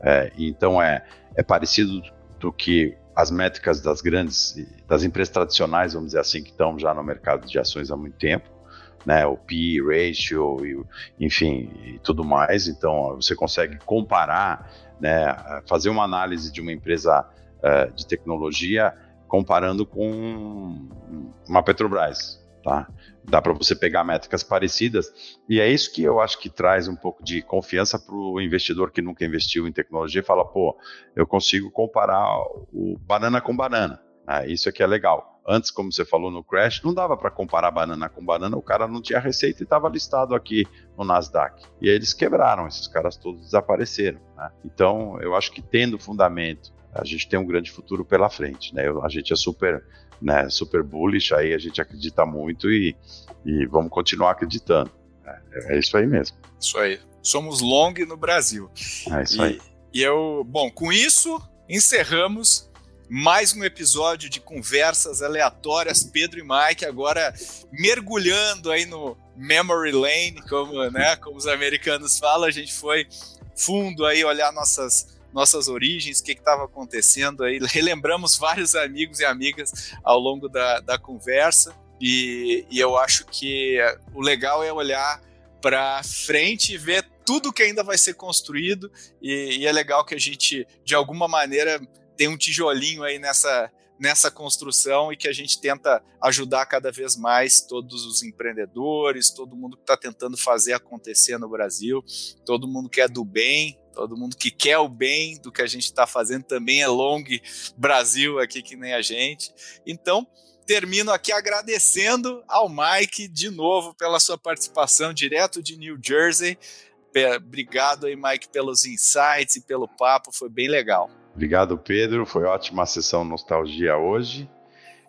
É, então é, é parecido do que as métricas das grandes, das empresas tradicionais, vamos dizer assim, que estão já no mercado de ações há muito tempo né, o P ratio, e, enfim, e tudo mais. Então, você consegue comparar, né, fazer uma análise de uma empresa uh, de tecnologia comparando com uma Petrobras, tá? Dá para você pegar métricas parecidas e é isso que eu acho que traz um pouco de confiança para o investidor que nunca investiu em tecnologia e fala, pô, eu consigo comparar o banana com banana. Né? Isso aqui é legal. Antes, como você falou no Crash, não dava para comparar banana com banana, o cara não tinha receita e estava listado aqui no Nasdaq. E eles quebraram, esses caras todos desapareceram. Né? Então, eu acho que tendo fundamento, a gente tem um grande futuro pela frente. Né? a gente é super, né, super bullish, aí a gente acredita muito e, e vamos continuar acreditando. É, é isso aí mesmo. Isso aí. Somos long no Brasil. É isso e, aí. E eu, bom, com isso encerramos mais um episódio de conversas aleatórias, Pedro e Mike, agora mergulhando aí no memory lane, como, né, como os americanos falam, a gente foi fundo aí olhar nossas nossas origens, o que estava acontecendo aí, relembramos vários amigos e amigas ao longo da, da conversa, e, e eu acho que o legal é olhar para frente e ver tudo que ainda vai ser construído, e, e é legal que a gente, de alguma maneira, tem um tijolinho aí nessa, nessa construção e que a gente tenta ajudar cada vez mais todos os empreendedores, todo mundo que está tentando fazer acontecer no Brasil, todo mundo que é do bem, todo mundo que quer o bem do que a gente está fazendo também é Long Brasil aqui que nem a gente. Então, termino aqui agradecendo ao Mike de novo pela sua participação direto de New Jersey. Obrigado aí, Mike, pelos insights e pelo papo, foi bem legal. Obrigado, Pedro. Foi ótima sessão nostalgia hoje.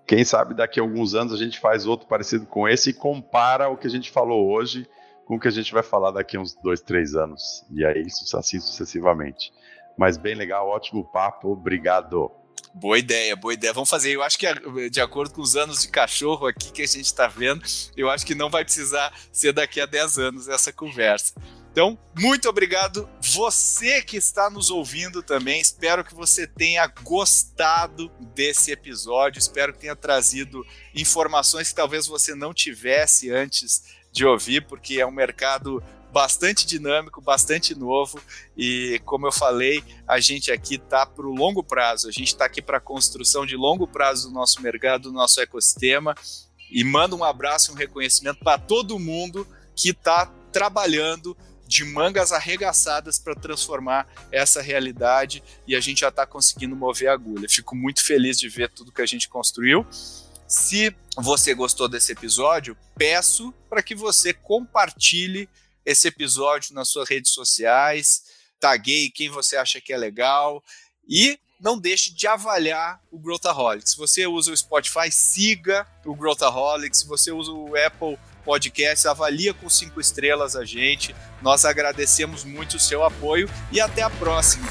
Quem sabe daqui a alguns anos a gente faz outro parecido com esse e compara o que a gente falou hoje com o que a gente vai falar daqui a uns dois, três anos. E aí, assim sucessivamente. Mas bem legal, ótimo papo. Obrigado. Boa ideia, boa ideia. Vamos fazer. Eu acho que, de acordo com os anos de cachorro aqui que a gente está vendo, eu acho que não vai precisar ser daqui a 10 anos essa conversa. Então, muito obrigado você que está nos ouvindo também. Espero que você tenha gostado desse episódio. Espero que tenha trazido informações que talvez você não tivesse antes de ouvir, porque é um mercado bastante dinâmico, bastante novo e, como eu falei, a gente aqui está para o longo prazo. A gente está aqui para a construção de longo prazo do nosso mercado, do nosso ecossistema. E mando um abraço e um reconhecimento para todo mundo que está trabalhando de mangas arregaçadas para transformar essa realidade e a gente já está conseguindo mover a agulha. Fico muito feliz de ver tudo que a gente construiu. Se você gostou desse episódio, peço para que você compartilhe esse episódio nas suas redes sociais, taguei quem você acha que é legal e não deixe de avaliar o Growthaholics. Se você usa o Spotify, siga o Growthaholics. Se você usa o Apple Podcast, avalia com cinco estrelas a gente. Nós agradecemos muito o seu apoio e até a próxima.